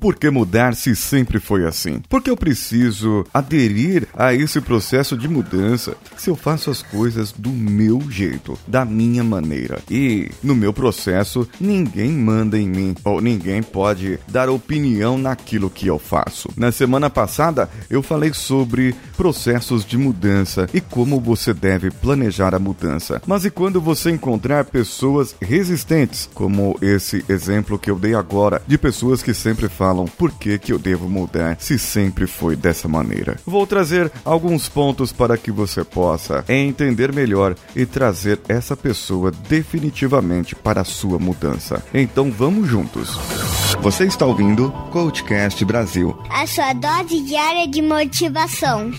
Por que mudar se sempre foi assim? Por que eu preciso aderir a esse processo de mudança se eu faço as coisas do meu jeito, da minha maneira? E no meu processo, ninguém manda em mim ou ninguém pode dar opinião naquilo que eu faço. Na semana passada, eu falei sobre processos de mudança e como você deve planejar a mudança. Mas e quando você encontrar pessoas resistentes, como esse exemplo que eu dei agora, de pessoas que sempre falam por que, que eu devo mudar se sempre foi dessa maneira? Vou trazer alguns pontos para que você possa entender melhor e trazer essa pessoa definitivamente para a sua mudança. Então vamos juntos. Você está ouvindo Coachcast Brasil a sua dose diária de motivação.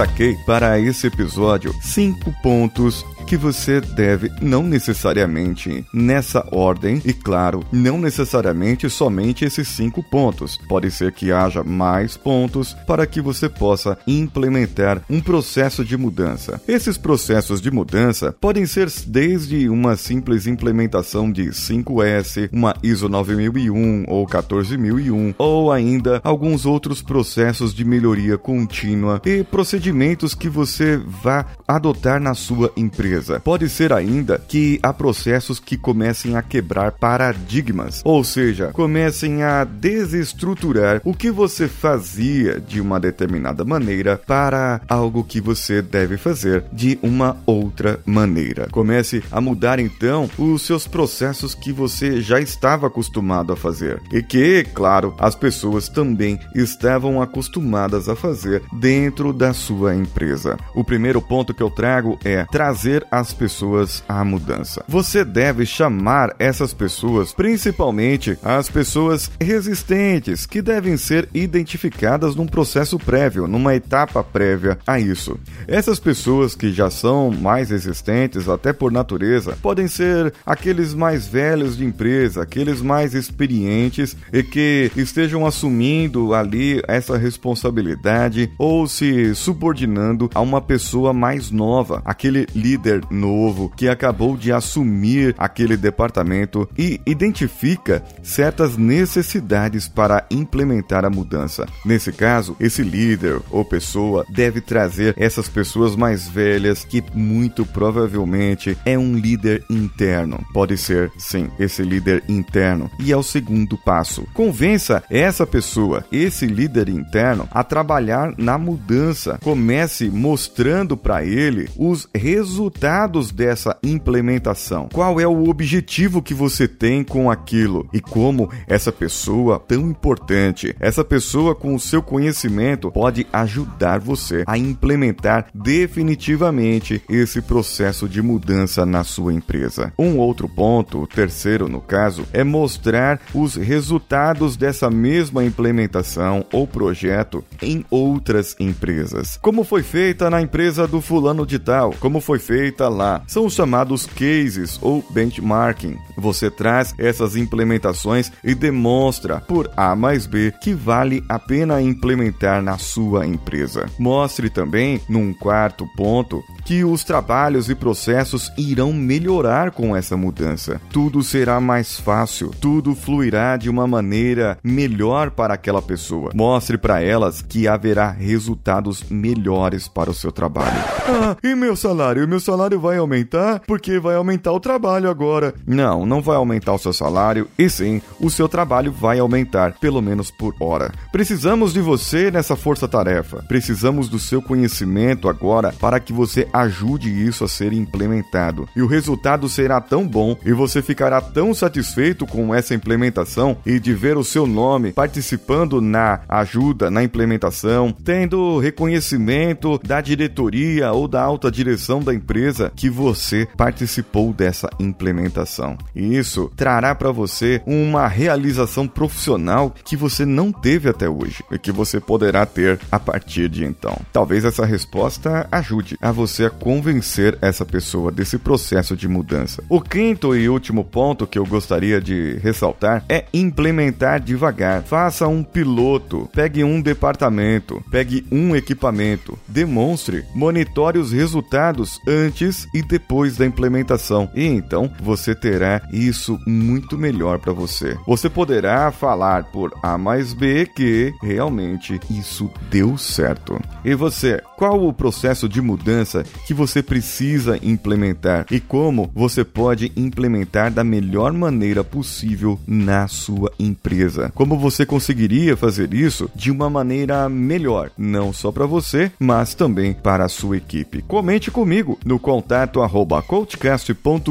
Destaquei para esse episódio cinco pontos que você deve, não necessariamente nessa ordem, e claro, não necessariamente somente esses cinco pontos. Pode ser que haja mais pontos para que você possa implementar um processo de mudança. Esses processos de mudança podem ser desde uma simples implementação de 5S, uma ISO 9001 ou 14001, ou ainda alguns outros processos de melhoria contínua e procedimentos que você vá adotar na sua empresa empresa. Pode ser ainda que há processos que comecem a quebrar paradigmas, ou seja, comecem a desestruturar o que você fazia de uma determinada maneira para algo que você deve fazer de uma outra maneira. Comece a mudar então os seus processos que você já estava acostumado a fazer e que, claro, as pessoas também estavam acostumadas a fazer dentro da sua empresa. O primeiro ponto que eu trago é trazer as pessoas à mudança. Você deve chamar essas pessoas, principalmente as pessoas resistentes, que devem ser identificadas num processo prévio, numa etapa prévia a isso. Essas pessoas que já são mais resistentes, até por natureza, podem ser aqueles mais velhos de empresa, aqueles mais experientes e que estejam assumindo ali essa responsabilidade ou se subordinando a uma pessoa mais nova, aquele líder novo que acabou de assumir aquele departamento e identifica certas necessidades para implementar a mudança. Nesse caso, esse líder ou pessoa deve trazer essas pessoas mais velhas que muito provavelmente é um líder interno. Pode ser, sim, esse líder interno. E é o segundo passo. Convença essa pessoa, esse líder interno, a trabalhar na mudança. Comece mostrando para ele os resultados resultados dessa implementação? Qual é o objetivo que você tem com aquilo? E como essa pessoa tão importante, essa pessoa com o seu conhecimento pode ajudar você a implementar definitivamente esse processo de mudança na sua empresa. Um outro ponto, o terceiro no caso, é mostrar os resultados dessa mesma implementação ou projeto em outras empresas. Como foi feita na empresa do fulano de tal, como foi feita feita lá. São os chamados cases ou benchmarking. Você traz essas implementações e demonstra por A mais B que vale a pena implementar na sua empresa. Mostre também, num quarto ponto, que os trabalhos e processos irão melhorar com essa mudança. Tudo será mais fácil, tudo fluirá de uma maneira melhor para aquela pessoa. Mostre para elas que haverá resultados melhores para o seu trabalho. Ah, e meu salário? Meu salário vai aumentar porque vai aumentar o trabalho agora. Não, não vai aumentar o seu salário e sim, o seu trabalho vai aumentar, pelo menos por hora. Precisamos de você nessa força-tarefa. Precisamos do seu conhecimento agora para que você ajude isso a ser implementado. E o resultado será tão bom e você ficará tão satisfeito com essa implementação e de ver o seu nome participando na ajuda, na implementação, tendo reconhecimento da diretoria ou da alta direção da empresa que você participou dessa implementação. E isso trará para você uma realização profissional que você não teve até hoje e que você poderá ter a partir de então. Talvez essa resposta ajude a você a convencer essa pessoa desse processo de mudança. O quinto e último ponto que eu gostaria de ressaltar é implementar devagar. Faça um piloto, pegue um departamento, pegue um equipamento, demonstre, monitore os resultados antes e depois da implementação. E então você terá isso muito melhor para você. Você poderá falar por A mais B que realmente isso deu certo. E você, qual o processo de mudança que você precisa implementar e como você pode implementar da melhor maneira possível na sua empresa? Como você conseguiria fazer isso de uma maneira melhor, não só para você, mas também para a sua equipe? Comente comigo no contato arroba coachcast.com.br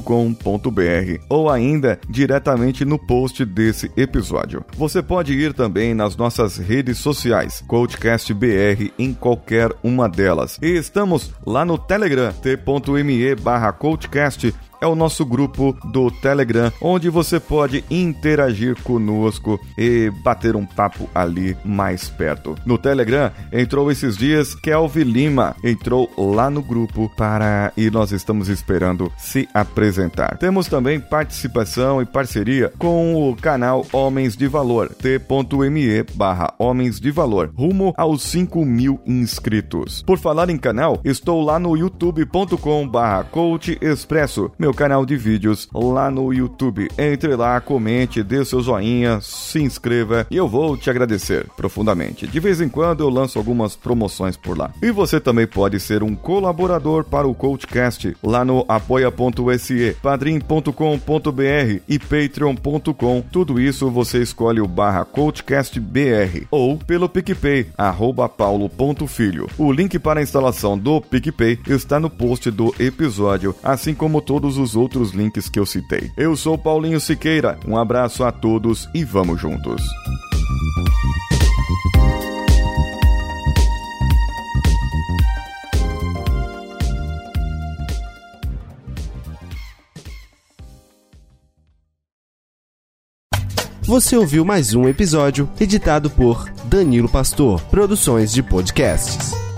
ou ainda diretamente no post desse episódio. Você pode ir também nas nossas redes sociais, CoachCastBR em qualquer uma delas. E estamos lá no Telegram, t.me barra é o nosso grupo do Telegram, onde você pode interagir conosco e bater um papo ali mais perto. No Telegram entrou esses dias Kelvin Lima, entrou lá no grupo para e nós estamos esperando se apresentar. Temos também participação e parceria com o canal Homens de Valor, t.me barra Homens de Valor, rumo aos 5 mil inscritos. Por falar em canal, estou lá no youtube.com barra Coach Expresso, meu meu canal de vídeos lá no YouTube. Entre lá, comente, dê seu joinha, se inscreva e eu vou te agradecer profundamente. De vez em quando eu lanço algumas promoções por lá. E você também pode ser um colaborador para o Coachcast lá no apoia.se, padrim.com.br e patreon.com. Tudo isso você escolhe o barra CoachCastBR ou pelo PicPay, arroba paulo.filho. O link para a instalação do PicPay está no post do episódio, assim como todos os outros links que eu citei. Eu sou Paulinho Siqueira, um abraço a todos e vamos juntos. Você ouviu mais um episódio editado por Danilo Pastor, Produções de Podcasts.